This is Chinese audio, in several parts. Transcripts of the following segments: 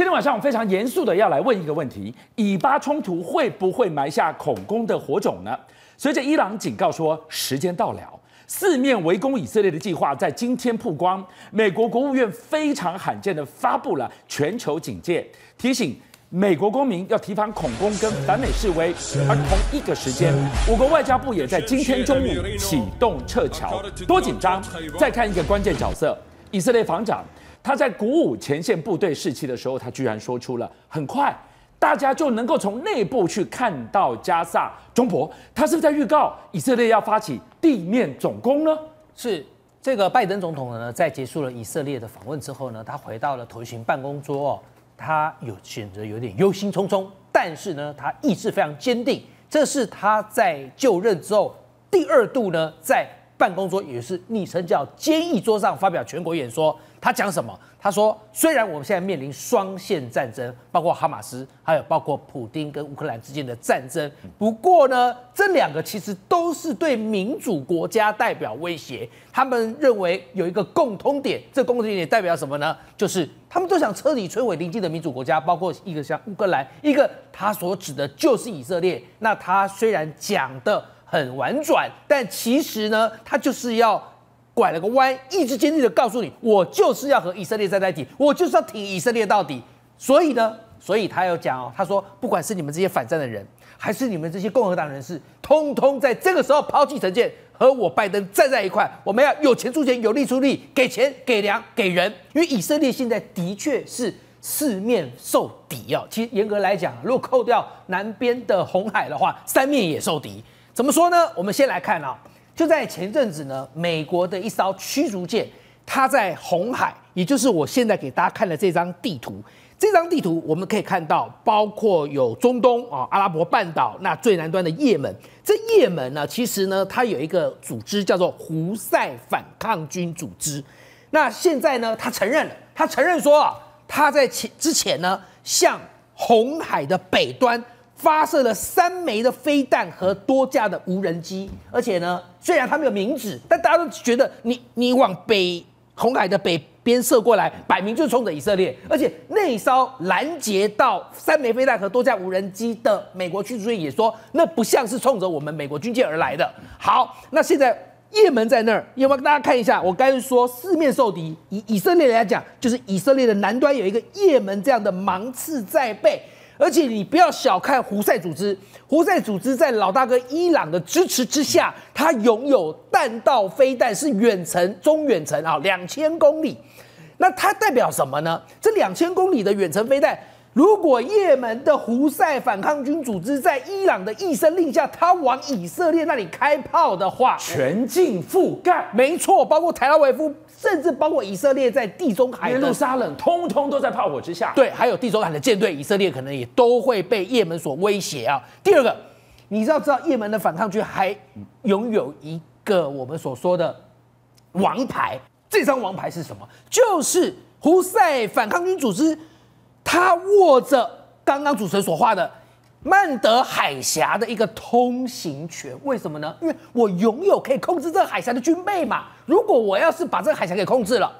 今天晚上我非常严肃的要来问一个问题：以巴冲突会不会埋下恐攻的火种呢？随着伊朗警告说时间到了，四面围攻以色列的计划在今天曝光。美国国务院非常罕见的发布了全球警戒，提醒美国公民要提防恐攻跟反美示威。而同一个时间，我国外交部也在今天中午启动撤侨，多紧张？再看一个关键角色，以色列防长。他在鼓舞前线部队士气的时候，他居然说出了很快大家就能够从内部去看到加萨。中博，他是不是在预告以色列要发起地面总攻呢？是这个拜登总统呢，在结束了以色列的访问之后呢，他回到了头型办公桌哦，他有显得有点忧心忡忡，但是呢，他意志非常坚定。这是他在就任之后第二度呢，在办公桌也是昵称叫坚毅桌上发表全国演说。他讲什么？他说：“虽然我们现在面临双线战争，包括哈马斯，还有包括普丁跟乌克兰之间的战争，不过呢，这两个其实都是对民主国家代表威胁。他们认为有一个共通点，这共通点代表什么呢？就是他们都想彻底摧毁邻近的民主国家，包括一个像乌克兰，一个他所指的就是以色列。那他虽然讲得很婉转，但其实呢，他就是要。”拐了个弯，意志坚定的告诉你，我就是要和以色列站在一起，我就是要挺以色列到底。所以呢，所以他有讲哦，他说，不管是你们这些反战的人，还是你们这些共和党人士，通通在这个时候抛弃成见，和我拜登站在一块。我们要有钱出钱，有力出力，给钱、给粮、给人。因为以色列现在的确是四面受敌哦。其实严格来讲，如果扣掉南边的红海的话，三面也受敌。怎么说呢？我们先来看啊。就在前阵子呢，美国的一艘驱逐舰，它在红海，也就是我现在给大家看的这张地图。这张地图我们可以看到，包括有中东啊、阿拉伯半岛，那最南端的叶门。这叶门呢，其实呢，它有一个组织叫做胡塞反抗军组织。那现在呢，他承认了，他承认说啊，他在前之前呢，向红海的北端。发射了三枚的飞弹和多架的无人机，而且呢，虽然它没有明指，但大家都觉得你你往北红海的北边射过来，摆明就是冲着以色列。而且那一艘拦截到三枚飞弹和多架无人机的美国驱逐舰也说，那不像是冲着我们美国军舰而来的。好，那现在叶门在那儿，要不要大家看一下？我刚才说四面受敌，以以色列来讲，就是以色列的南端有一个叶门这样的芒刺在背。而且你不要小看胡塞组织，胡塞组织在老大哥伊朗的支持之下，它拥有弹道飞弹，是远程、中远程啊，两千公里。那它代表什么呢？这两千公里的远程飞弹。如果叶门的胡塞反抗军组织在伊朗的一声令下，他往以色列那里开炮的话，全境覆盖，没错，包括特拉维夫，甚至包括以色列在地中海、耶路撒冷，通通都在炮火之下。对，还有地中海的舰队，以色列可能也都会被叶门所威胁啊。第二个，你知道知道叶门的反抗军还拥有一个我们所说的王牌，这张王牌是什么？就是胡塞反抗军组织。他握着刚刚主持人所画的曼德海峡的一个通行权，为什么呢？因为我拥有可以控制这个海峡的军备嘛。如果我要是把这个海峡给控制了，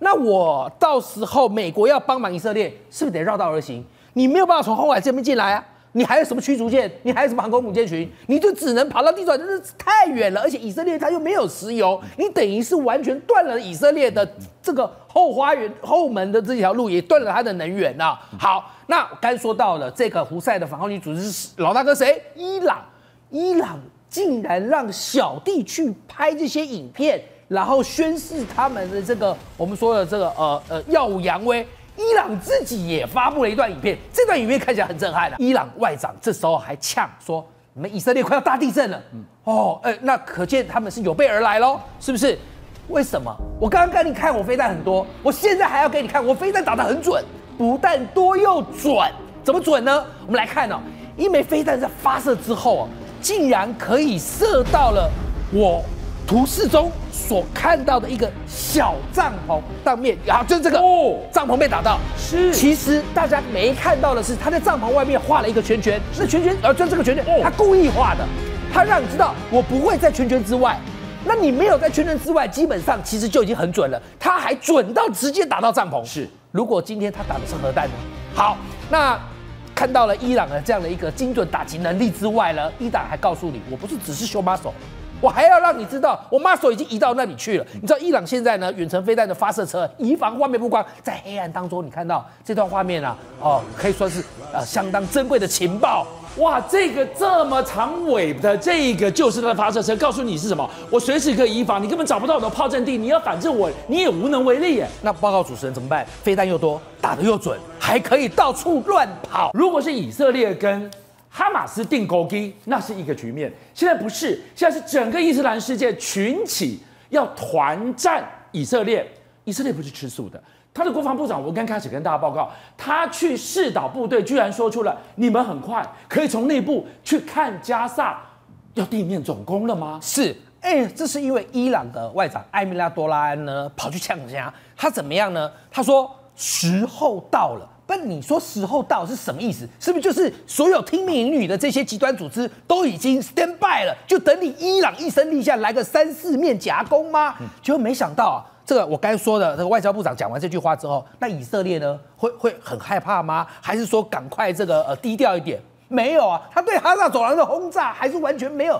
那我到时候美国要帮忙以色列，是不是得绕道而行？你没有办法从红海这边进来啊。你还有什么驱逐舰？你还有什么航空母舰群？你就只能跑到地中海，真是太远了。而且以色列它又没有石油，你等于是完全断了以色列的这个后花园、后门的这条路，也断了它的能源呐。好，那刚说到了这个胡塞的反抗军组织是老大哥谁？伊朗，伊朗竟然让小弟去拍这些影片，然后宣示他们的这个我们说的这个呃呃耀武扬威。伊朗自己也发布了一段影片，这段影片看起来很震撼的。伊朗外长这时候还呛说：“你们以色列快要大地震了。”哦，哎，那可见他们是有备而来喽，是不是？为什么？我刚刚给你看我飞弹很多，我现在还要给你看我飞弹打得很准，不但多又准。怎么准呢？我们来看哦，一枚飞弹在发射之后啊，竟然可以射到了我。图示中所看到的一个小帐篷当面，啊就是这个哦，帐篷被打到。是，其实大家没看到的是，他在帐篷外面画了一个圈圈，是圈圈，呃，就这个圈圈，他故意画的，他让你知道我不会在圈圈之外。那你没有在圈圈之外，基本上其实就已经很准了。他还准到直接打到帐篷。是，如果今天他打的是核弹呢？好，那看到了伊朗的这样的一个精准打击能力之外呢，伊朗还告诉你，我不是只是修 muscle。我还要让你知道，我 muscle 已经移到那里去了。你知道伊朗现在呢，远程飞弹的发射车，移防画面不光在黑暗当中，你看到这段画面啊，哦，可以说是呃相当珍贵的情报。哇，这个这么长尾的这个就是它的发射车，告诉你是什么？我随时可以移防，你根本找不到我的炮阵地，你要反制我，你也无能为力耶。那报告主持人怎么办？飞弹又多，打得又准，还可以到处乱跑。如果是以色列跟哈马斯定钩机，那是一个局面。现在不是，现在是整个伊斯兰世界群起要团战以色列。以色列不是吃素的，他的国防部长，我刚开始跟大家报告，他去视导部队，居然说出了：你们很快可以从内部去看加萨要地面总攻了吗？是，哎，这是因为伊朗的外长艾米拉多拉安呢跑去呛人，他怎么样呢？他说时候到了。不，你说时候到是什么意思？是不是就是所有听命于你的这些极端组织都已经 stand by 了，就等你伊朗一声令下来个三四面夹攻吗？结果没想到啊，这个我刚才说的这个外交部长讲完这句话之后，那以色列呢会会很害怕吗？还是说赶快这个呃低调一点？没有啊，他对哈萨走廊的轰炸还是完全没有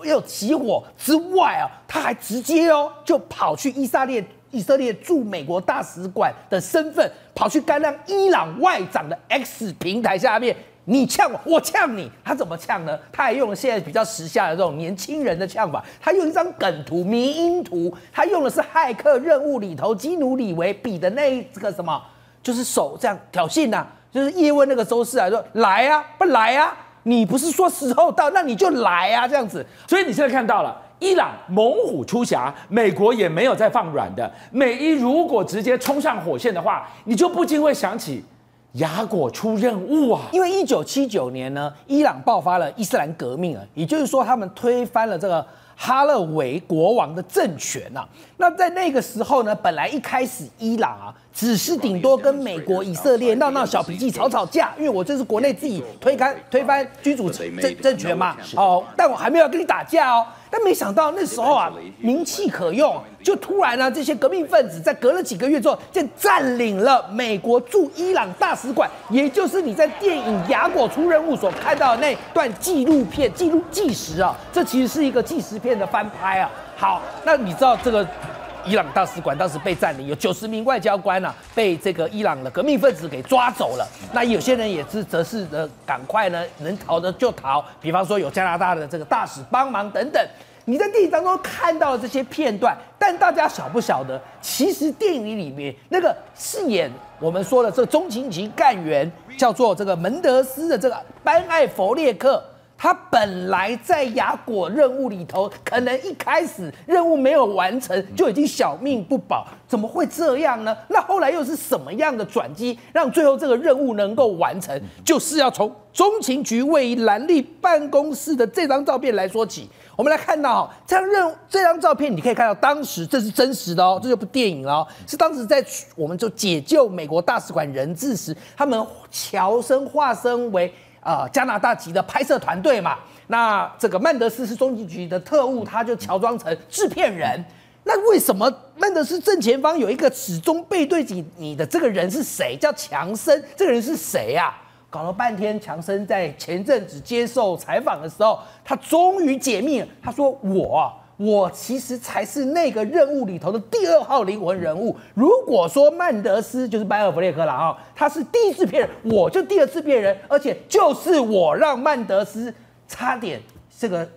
没有起火之外啊，他还直接哦就跑去以色列。以色列驻美国大使馆的身份跑去干扰伊朗外长的 X 平台下面，你呛我，我呛你，他怎么呛呢？他还用了现在比较时下的这种年轻人的呛法，他用一张梗图、迷因图，他用的是骇客任务里头基努里维比的那个什么，就是手这样挑衅呐、啊，就是叶问那个周四啊，说来啊，不来啊，你不是说时候到，那你就来啊，这样子，所以你现在看到了。伊朗猛虎出峡，美国也没有在放软的。美伊如果直接冲上火线的话，你就不禁会想起雅果出任务啊。因为一九七九年呢，伊朗爆发了伊斯兰革命啊，也就是说他们推翻了这个哈勒维国王的政权啊。那在那个时候呢，本来一开始伊朗啊，只是顶多跟美国、以色列闹闹小脾气、吵吵架，因为我这是国内自己推开推翻君主政政权嘛。哦，但我还没有跟你打架哦。但没想到那时候啊，名气可用，就突然呢、啊，这些革命分子在隔了几个月之后，就占领了美国驻伊朗大使馆，也就是你在电影《雅果出任务》所看到的那段纪录片、纪录纪实啊，这其实是一个纪实片的翻拍啊。好，那你知道这个伊朗大使馆当时被占领，有九十名外交官啊，被这个伊朗的革命分子给抓走了。那有些人也是则是的，赶快呢，能逃的就逃，比方说有加拿大的这个大使帮忙等等。你在电影当中看到了这些片段，但大家晓不晓得，其实电影里面那个饰演我们说的这个中情局干员叫做这个门德斯的这个班艾弗列克，他本来在雅果任务里头，可能一开始任务没有完成就已经小命不保，怎么会这样呢？那后来又是什么样的转机，让最后这个任务能够完成？就是要从中情局位于兰利办公室的这张照片来说起。我们来看到这张任这张照片，你可以看到当时这是真实的哦，这就部电影哦，是当时在我们就解救美国大使馆人质时，他们乔身化身为、呃、加拿大籍的拍摄团队嘛。那这个曼德斯是中情局的特务，他就乔装成制片人。那为什么曼德斯正前方有一个始终背对着你的这个人是谁？叫强森，这个人是谁呀、啊？搞了半天，强森在前阵子接受采访的时候，他终于解密了。他说：“我，我其实才是那个任务里头的第二号灵魂人物。如果说曼德斯就是班艾弗列克了啊，他是第一次骗人，我就第二次骗人，而且就是我让曼德斯差点这个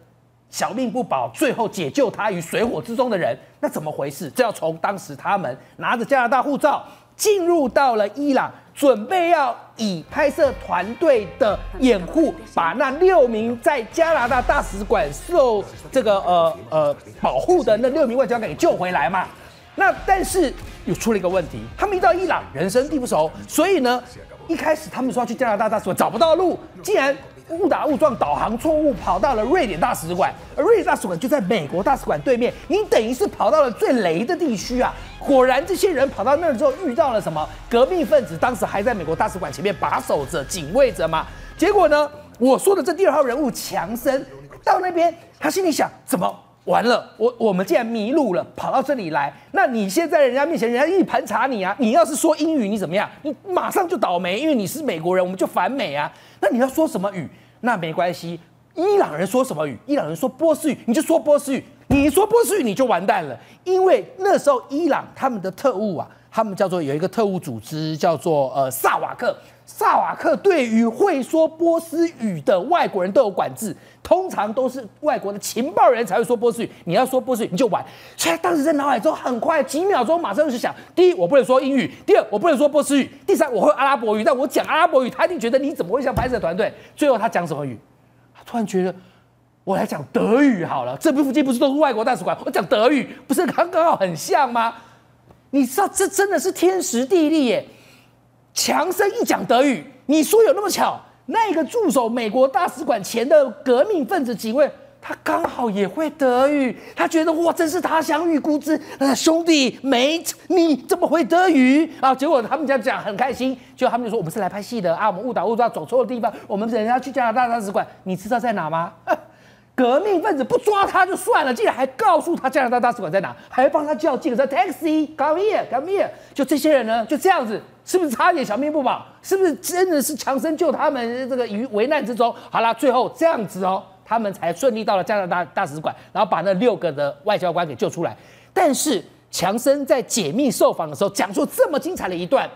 小命不保，最后解救他于水火之中的人。那怎么回事？这要从当时他们拿着加拿大护照进入到了伊朗。”准备要以拍摄团队的掩护，把那六名在加拿大大使馆受这个呃呃保护的那六名外交官给救回来嘛？那但是又出了一个问题，他们一到伊朗人生地不熟，所以呢，一开始他们说要去加拿大大使馆找不到路，竟然。误打误撞，导航错误，跑到了瑞典大使馆，而瑞典大使馆就在美国大使馆对面。你等于是跑到了最雷的地区啊！果然，这些人跑到那儿之后遇到了什么？革命分子当时还在美国大使馆前面把守着、警卫着嘛。结果呢，我说的这第二号人物强森到那边，他心里想：怎么完了，我我们竟然迷路了，跑到这里来。那你现在人家面前，人家一盘查你啊，你要是说英语，你怎么样？你马上就倒霉，因为你是美国人，我们就反美啊。那你要说什么语？那没关系，伊朗人说什么语？伊朗人说波斯语，你就说波斯语。你说波斯语，你就完蛋了，因为那时候伊朗他们的特务啊，他们叫做有一个特务组织叫做呃萨瓦克。萨瓦克对于会说波斯语的外国人都有管制，通常都是外国的情报人才会说波斯语。你要说波斯语，你就完。所以当时在脑海中很快几秒钟，马上就想：第一，我不能说英语；第二，我不能说波斯语；第三，我会阿拉伯语。但我讲阿拉伯语，他一定觉得你怎么会像拍摄团队？最后他讲什么语？他突然觉得，我来讲德语好了。这附近不是都是外国大使馆？我讲德语，不是刚刚好很像吗？你知道这真的是天时地利耶。强生一讲德语，你说有那么巧？那个驻守美国大使馆前的革命分子警卫，他刚好也会德语，他觉得哇，真是他乡遇故知。呃，兄弟，没你怎么会德语啊？结果他们家讲很开心，结果他们就说我们是来拍戏的啊，我们误打误撞走错了地方，我们人家去加拿大大使馆，你知道在哪吗？革命分子不抓他就算了，竟然还告诉他加拿大大使馆在哪，还帮他叫计程车 taxi，come here，come here。就这些人呢，就这样子，是不是差点小命不保？是不是真的是强生救他们这个于危难之中？好了，最后这样子哦，他们才顺利到了加拿大大使馆，然后把那六个的外交官给救出来。但是强生在解密受访的时候讲出这么精彩的一段，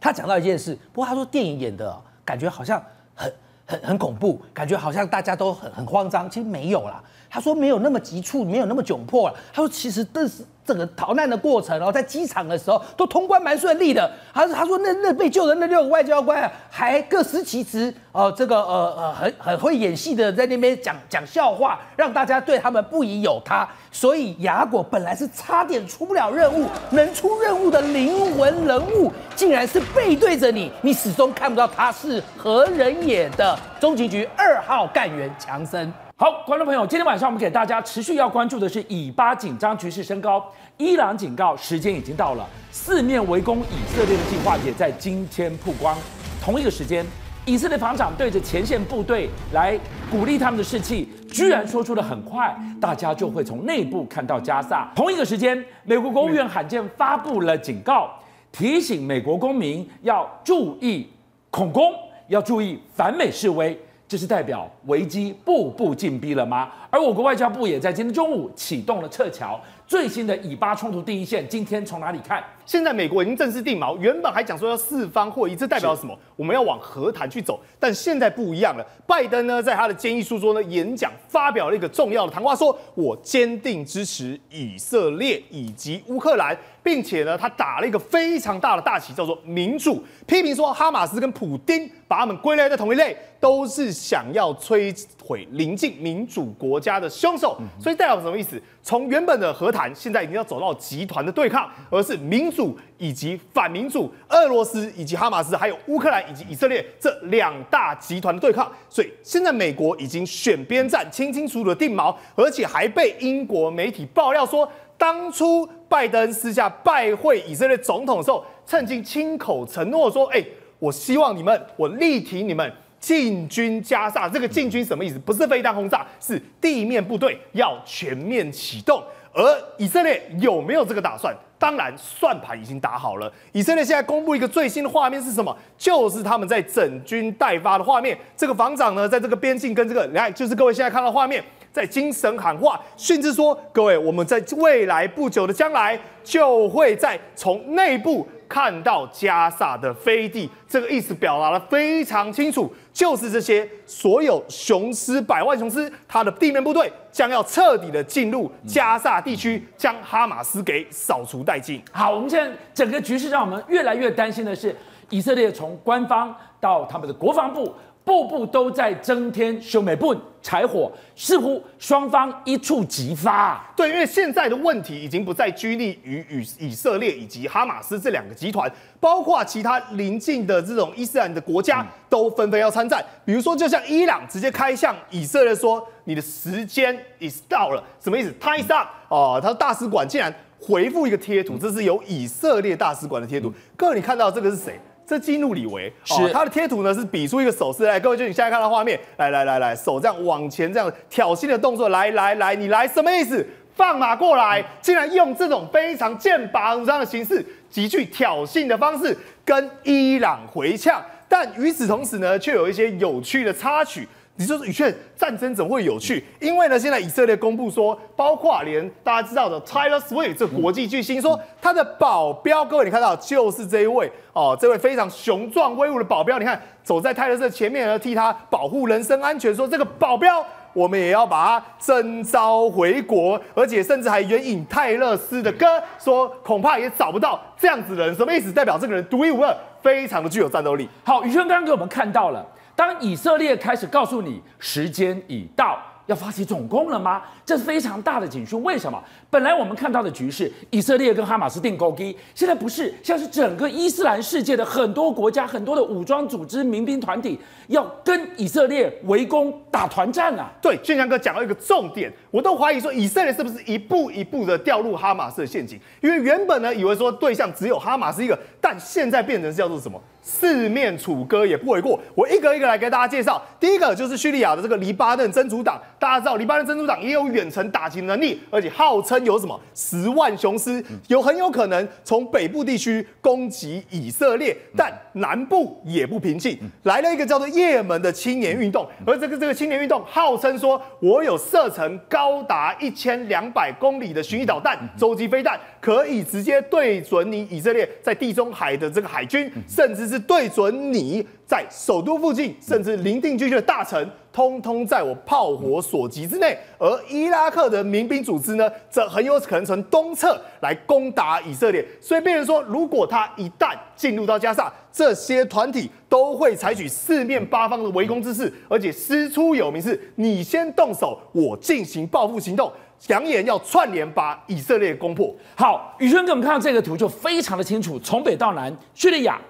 他讲到一件事，不过他说电影演的感觉好像很。很很恐怖，感觉好像大家都很很慌张，其实没有啦。他说没有那么急促，没有那么窘迫了。他说其实这是整个逃难的过程，然后在机场的时候都通关蛮顺利的。他说他说那那被救的那六个外交官啊，还各司其职哦、这个呃呃很很会演戏的在那边讲讲笑话，让大家对他们不疑有他。所以亚果本来是差点出不了任务，能出任务的灵魂人物，竟然是背对着你，你始终看不到他是何人也的中情局二号干员强森。好，观众朋友，今天晚上我们给大家持续要关注的是以巴紧张局势升高，伊朗警告时间已经到了，四面围攻以色列的计划也在今天曝光。同一个时间，以色列防长对着前线部队来鼓励他们的士气，居然说出了很快大家就会从内部看到加萨。同一个时间，美国国务院罕见发布了警告，提醒美国公民要注意恐攻，要注意反美示威。这是代表危机步步紧逼了吗？而我国外交部也在今天中午启动了撤侨。最新的以巴冲突第一线，今天从哪里看？现在美国已经正式定锚，原本还讲说要四方会议，这代表什么？我们要往和谈去走。但现在不一样了，拜登呢，在他的建议书中呢，演讲发表了一个重要的谈话，说我坚定支持以色列以及乌克兰，并且呢，他打了一个非常大的大旗，叫做民主，批评说哈马斯跟普丁把他们归类在同一类，都是想要摧毁邻近民主国家的凶手。所以代表什么意思？从原本的和谈，现在已经要走到集团的对抗，而是民主以及反民主，俄罗斯以及哈马斯，还有乌克兰以及以色列这两大集团的对抗。所以现在美国已经选边站，清清楚楚的定锚，而且还被英国媒体爆料说，当初拜登私下拜会以色列总统的时候，曾经亲口承诺说：“哎，我希望你们，我力挺你们。”进军加沙，这个进军什么意思？不是飞弹轰炸，是地面部队要全面启动。而以色列有没有这个打算？当然，算盘已经打好了。以色列现在公布一个最新的画面是什么？就是他们在整军待发的画面。这个防长呢，在这个边境跟这个，来，就是各位现在看到画面，在精神喊话，甚至说，各位，我们在未来不久的将来，就会在从内部。看到加萨的飞地，这个意思表达得非常清楚，就是这些所有雄狮百万雄狮，它的地面部队将要彻底的进入加萨地区，将哈马斯给扫除殆尽。好，我们现在整个局势让我们越来越担心的是，以色列从官方到他们的国防部。步步都在增添兄妹不柴火，似乎双方一触即发。对，因为现在的问题已经不再拘泥于与以色列以及哈马斯这两个集团，包括其他邻近的这种伊斯兰的国家都纷纷要参战。比如说，就像伊朗直接开向以色列说：“你的时间已到了。”什么意思？Time's up！哦，他大使馆竟然回复一个贴图，这是由以色列大使馆的贴图。各位，你看到这个是谁？这激怒李维，是哦、他的贴图呢是比出一个手势来，各位就你现在看到画面，来来来来，手这样往前这样挑衅的动作，来来来，你来什么意思？放马过来，竟然用这种非常剑拔弩张的形式，极具挑衅的方式跟伊朗回呛，但与此同时呢，却有一些有趣的插曲。你说宇轩战争怎么会有趣？因为呢，现在以色列公布说，包括连大家知道的 Taylor Swift 这国际巨星，说他的保镖，各位你看到就是这一位哦，这位非常雄壮威武的保镖，你看走在泰勒斯前面呢，替他保护人身安全，说这个保镖。我们也要把他征召回国，而且甚至还援引泰勒斯的歌，说恐怕也找不到这样子的人。什么意思？代表这个人独一无二，非常的具有战斗力。好，宇轩刚刚给我们看到了，当以色列开始告诉你时间已到。要发起总攻了吗？这是非常大的警讯。为什么？本来我们看到的局势，以色列跟哈马斯订勾机，现在不是，像是整个伊斯兰世界的很多国家、很多的武装组织、民兵团体要跟以色列围攻打团战啊！对，俊强哥讲到一个重点，我都怀疑说以色列是不是一步一步的掉入哈马斯的陷阱？因为原本呢，以为说对象只有哈马斯一个，但现在变成是叫做什么？四面楚歌也不为过。我一个一个来给大家介绍。第一个就是叙利亚的这个黎巴嫩真主党，大家知道黎巴嫩真主党也有远程打击能力，而且号称有什么十万雄师，有很有可能从北部地区攻击以色列，但南部也不平静。来了一个叫做也门的青年运动，而这个这个青年运动号称说，我有射程高达一千两百公里的巡弋导弹、洲际飞弹，可以直接对准你以色列在地中海的这个海军，甚至。是对准你在首都附近，甚至邻近地区的大城，通通在我炮火所及之内。而伊拉克的民兵组织呢，则很有可能从东侧来攻打以色列。所以，变成说，如果他一旦进入到加沙，这些团体都会采取四面八方的围攻之势，而且师出有名：是你先动手，我进行报复行动，扬言要串联把以色列攻破。好，宇轩给我们看到这个图就非常的清楚，从北到南，叙利亚。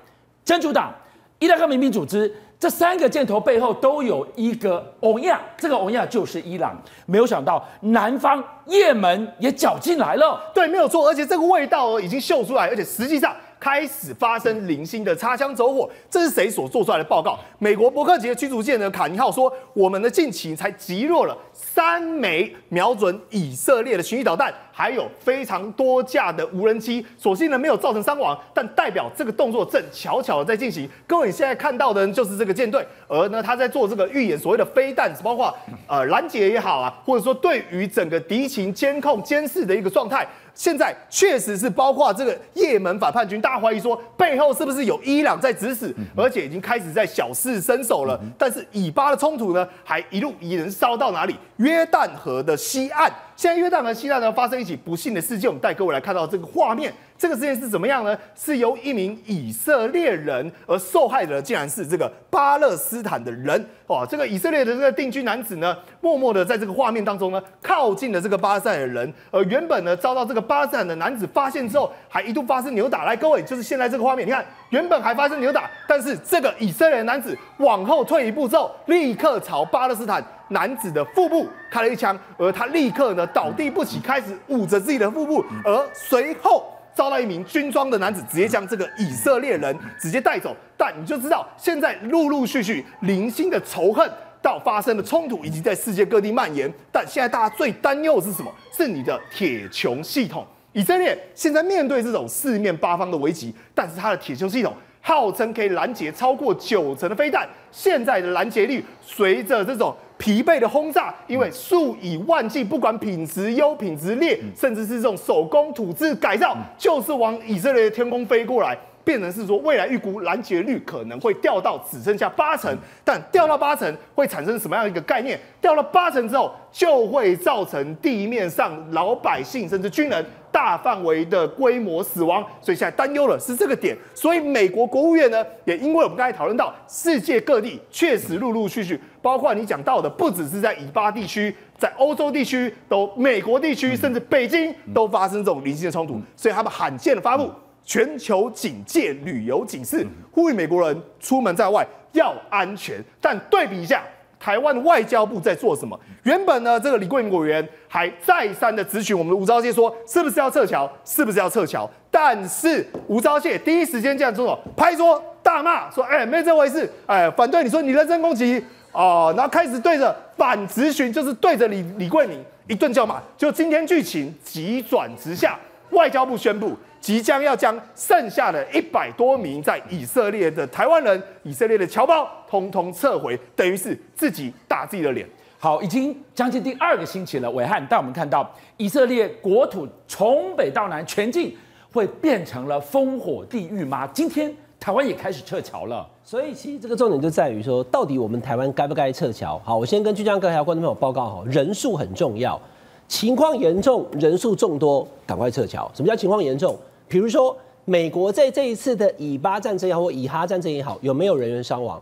真主党、伊拉克民兵组织这三个箭头背后都有一个欧亚，这个欧亚就是伊朗。没有想到南方也门也搅进来了，对，没有错，而且这个味道已经嗅出来，而且实际上。开始发生零星的擦枪走火，这是谁所做出来的报告？美国伯克级的驱逐舰的？卡尼号说，我们的近期才击落了三枚瞄准以色列的巡弋导弹，还有非常多架的无人机。所幸呢，没有造成伤亡，但代表这个动作正巧巧的在进行。各位现在看到的就是这个舰队，而呢，他在做这个预演所谓的飞弹，包括呃拦截也好啊，或者说对于整个敌情监控监视的一个状态。现在确实是包括这个也门反叛军，大家怀疑说背后是不是有伊朗在指使，而且已经开始在小试身手了。但是以巴的冲突呢，还一路延烧到哪里？约旦河的西岸。现在约旦和希腊呢发生一起不幸的事件，我们带各位来看到这个画面。这个事件是怎么样呢？是由一名以色列人，而受害者竟然是这个巴勒斯坦的人。哇，这个以色列的这个定居男子呢，默默的在这个画面当中呢，靠近了这个巴勒斯坦的人。而原本呢，遭到这个巴勒斯坦的男子发现之后，还一度发生扭打。来，各位，就是现在这个画面，你看，原本还发生扭打，但是这个以色列男子往后退一步之后，立刻朝巴勒斯坦男子的腹部开了一枪，而他立刻呢倒地不起，开始捂着自己的腹部，而随后。遭到一名军装的男子直接将这个以色列人直接带走，但你就知道现在陆陆续续零星的仇恨到发生的冲突，以及在世界各地蔓延。但现在大家最担忧的是什么？是你的铁穹系统。以色列现在面对这种四面八方的危机，但是它的铁穹系统号称可以拦截超过九成的飞弹，现在的拦截率随着这种。疲惫的轰炸，因为数以万计，不管品质优、品质劣，甚至是这种手工土制改造，就是往以色列的天空飞过来，变成是说未来预估拦截率可能会掉到只剩下八成。但掉到八成会产生什么样一个概念？掉到八成之后，就会造成地面上老百姓甚至军人。大范围的规模死亡，所以现在担忧了是这个点。所以美国国务院呢，也因为我们刚才讨论到，世界各地确实陆陆续续，包括你讲到的，不只是在以巴地区，在欧洲地区，都美国地区，甚至北京都发生这种零星的冲突。所以他们罕见的发布全球警戒旅游警示，呼吁美国人出门在外要安全。但对比一下。台湾外交部在做什么？原本呢，这个李贵明委员还再三的质询我们的吴钊燮说，是不是要撤侨？是不是要撤侨？但是吴钊燮第一时间这样做，拍桌大骂说：“哎，没这回事！哎，反对你说你人身攻击哦。”然后开始对着反质询，就是对着李李贵敏一顿叫骂。就今天剧情急转直下，外交部宣布即将要将剩下的一百多名在以色列的台湾人、以色列的侨胞通通撤回，等于是自己打自己的脸。好，已经将近第二个星期了，伟汉，但我们看到以色列国土从北到南全境会变成了烽火地狱吗？今天台湾也开始撤侨了，所以其实这个重点就在于说，到底我们台湾该不该撤侨？好，我先跟巨匠哥还有观众朋友报告哈，人数很重要，情况严重，人数众多，赶快撤侨。什么叫情况严重？比如说美国在这一次的以巴战争也好，或以哈战争也好，有没有人员伤亡？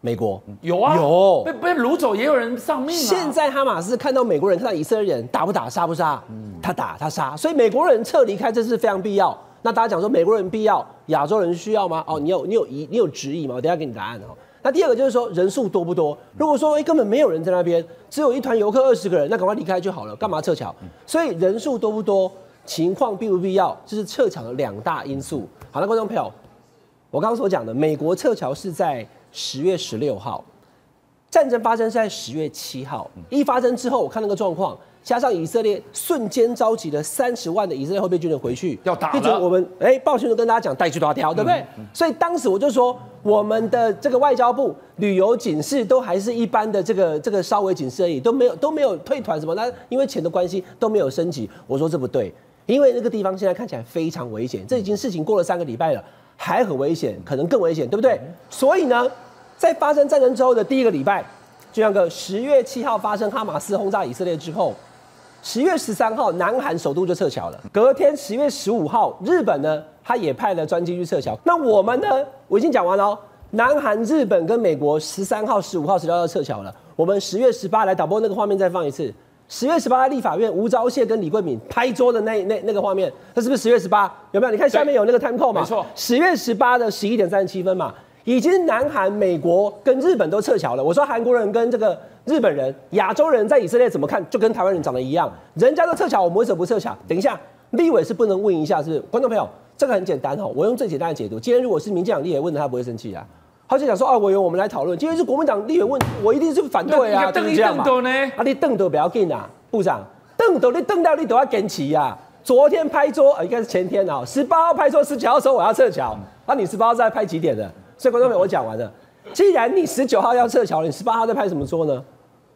美国有啊，有被被掳走，也有人丧命啊。现在哈马斯看到美国人，看到以色列人，打不打，杀不杀？嗯，他打他杀，所以美国人撤离开这是非常必要。那大家讲说美国人必要，亚洲人需要吗？哦，你有你有疑你有质疑吗？我等下给你答案哦。那第二个就是说人数多不多？如果说哎根本没有人在那边，只有一团游客二十个人，那赶快离开就好了，干嘛撤侨？所以人数多不多，情况必不必要，这是撤侨的两大因素。好了，观众朋友，我刚刚所讲的，美国撤侨是在十月十六号。战争发生是在十月七号，一发生之后，我看那个状况，加上以色列瞬间召集了三十万的以色列后备军人回去要打了。我们哎，报讯都跟大家讲带去多少条，对不对？嗯嗯、所以当时我就说，我们的这个外交部旅游警示都还是一般的这个这个稍微警示而已，都没有都没有退团什么。那因为钱的关系都没有升级。我说这不对，因为那个地方现在看起来非常危险，这已经事情过了三个礼拜了，还很危险，可能更危险，对不对？所以呢。在发生战争之后的第一个礼拜，就像个十月七号发生哈马斯轰炸以色列之后，十月十三号南韩首都就撤侨了。隔天十月十五号，日本呢，他也派了专机去撤侨。那我们呢，我已经讲完了哦。南韩、日本跟美国十三号、十五号、十六号撤侨了。我们十月十八来导播那个画面再放一次。十月十八立法院，吴钊燮跟李桂敏拍桌的那那那个画面，那是不是十月十八？有没有？你看下面有那个 time code 嘛？没错，十月十八的十一点三十七分嘛。已经南韩、美国跟日本都撤侨了。我说韩国人跟这个日本人、亚洲人在以色列怎么看？就跟台湾人长得一样，人家都撤侨，我们为什么不撤侨？等一下，立委是不能问一下，是不是？观众朋友，这个很简单哈，我用最简单的解读。今天如果是民进党立委问的，他不会生气啊。他就想说啊，委员，我们来讨论。今天是国民党立委问，我一定是反对啊，对不对？啊，你瞪都不要紧啊，部长，瞪都你瞪到你都要跟齐呀。昨天拍桌，应该是前天啊，十八号拍桌，十九号说我要撤侨，那你十八号在拍几点的？所以观众朋友，我讲完了。既然你十九号要撤侨了，你十八号在拍什么桌呢？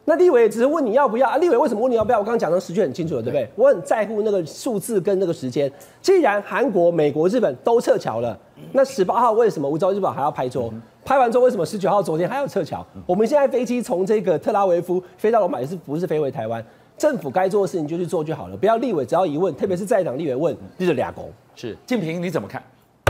那立委只是问你要不要啊？立委为什么问你要不要？我刚刚讲的时序很清楚了，对不对？我很在乎那个数字跟那个时间。既然韩国、美国、日本都撤侨了，那十八号为什么吴钊燮还要拍桌？拍完之后为什么十九号昨天还要撤侨？我们现在飞机从这个特拉维夫飞到罗马，也是不是飞回台湾？政府该做的事情就去做就好了，不要立委只要一问，特别是在党立委问，就是俩公。是，敬平你怎么看？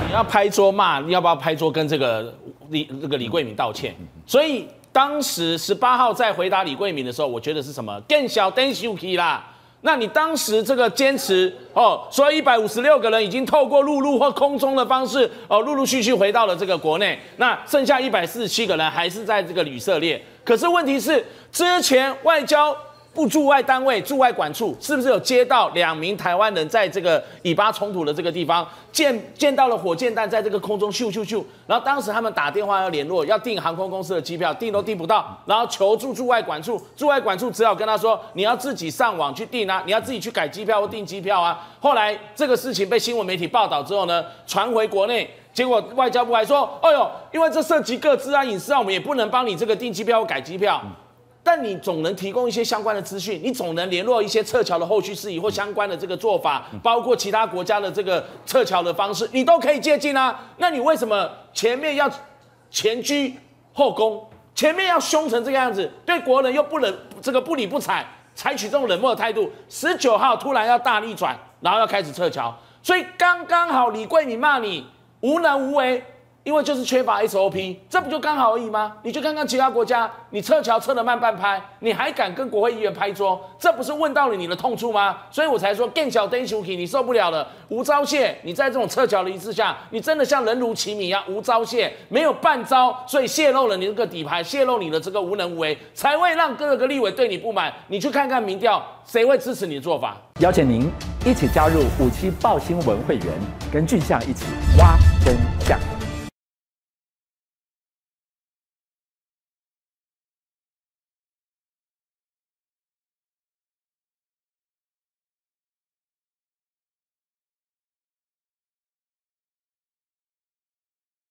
你要拍桌骂，你要不要拍桌跟这个李这个李桂敏道歉？所以当时十八号在回答李桂敏的时候，我觉得是什么更小灯秀气啦。那你当时这个坚持哦，说一百五十六个人已经透过陆路或空中的方式哦，陆陆续续回到了这个国内，那剩下一百四十七个人还是在这个以色列。可是问题是之前外交。不驻外单位驻外管处是不是有接到两名台湾人在这个以巴冲突的这个地方见见到了火箭弹在这个空中咻咻咻，然后当时他们打电话要联络，要订航空公司的机票，订都订不到，然后求助驻外管处，驻外管处只好跟他说，你要自己上网去订啊，你要自己去改机票或订机票啊。后来这个事情被新闻媒体报道之后呢，传回国内，结果外交部还说，哎呦，因为这涉及各自啊隐私啊，我们也不能帮你这个订机票或改机票。但你总能提供一些相关的资讯，你总能联络一些撤侨的后续事宜或相关的这个做法，包括其他国家的这个撤侨的方式，你都可以借鉴啊。那你为什么前面要前居后攻，前面要凶成这个样子，对国人又不能这个不理不睬，采取这种冷漠的态度？十九号突然要大逆转，然后要开始撤侨，所以刚刚好李贵敏骂你无能无为。因为就是缺乏 SOP，这不就刚好而已吗？你就看看其他国家，你撤侨撤得慢半拍，你还敢跟国会议员拍桌？这不是问到了你的痛处吗？所以我才说更小灯熊体你受不了了。吴钊燮，你在这种撤侨的仪式下，你真的像人如其名一样。吴钊燮没有半招，所以泄露了你这个底牌，泄露你的这个无能无为，才会让各个立委对你不满。你去看看民调，谁会支持你的做法？邀请您一起加入五七爆新闻会员，跟俊相一起挖。